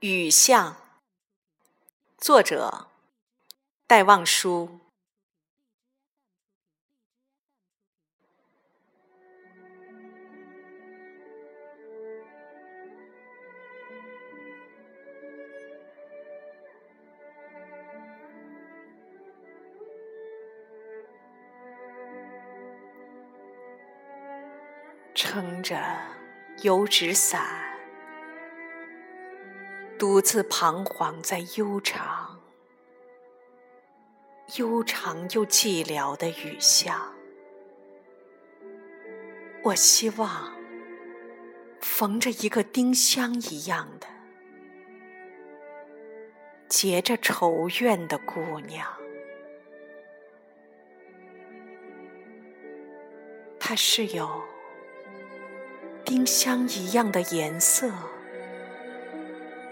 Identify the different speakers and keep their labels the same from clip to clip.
Speaker 1: 雨巷，作者戴望舒。撑着油纸伞。独自彷徨在悠长、悠长又寂寥的雨巷，我希望逢着一个丁香一样的、结着愁怨的姑娘，她是有丁香一样的颜色。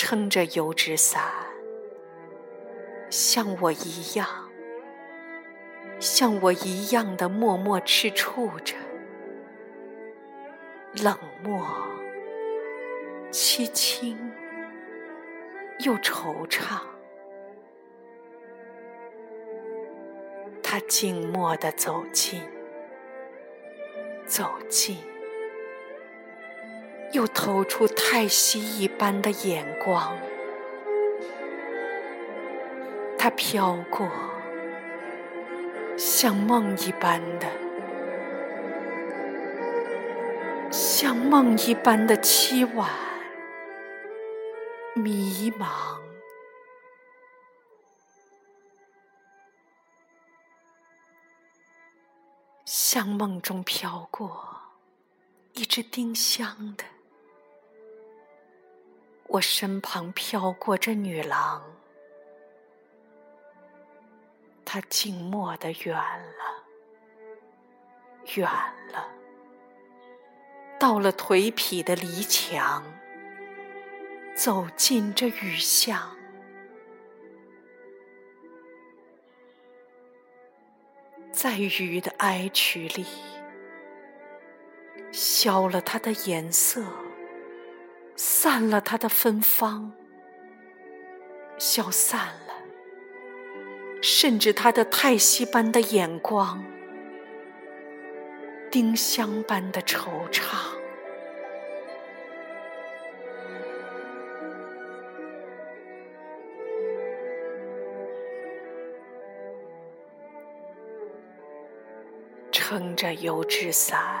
Speaker 1: 撑着油纸伞，像我一样，像我一样的默默吃醋着，冷漠、凄清又惆怅。他静默地走近，走近。又投出叹息一般的眼光，它飘过，像梦一般的，像梦一般的凄婉、迷茫，像梦中飘过一只丁香的。我身旁飘过这女郎，她静默的远了，远了，到了颓圮的篱墙，走进这雨巷，在雨的哀曲里，消了它的颜色。散了它的芬芳，消散了，甚至它的叹息般的眼光，丁香般的惆怅，撑着油纸伞。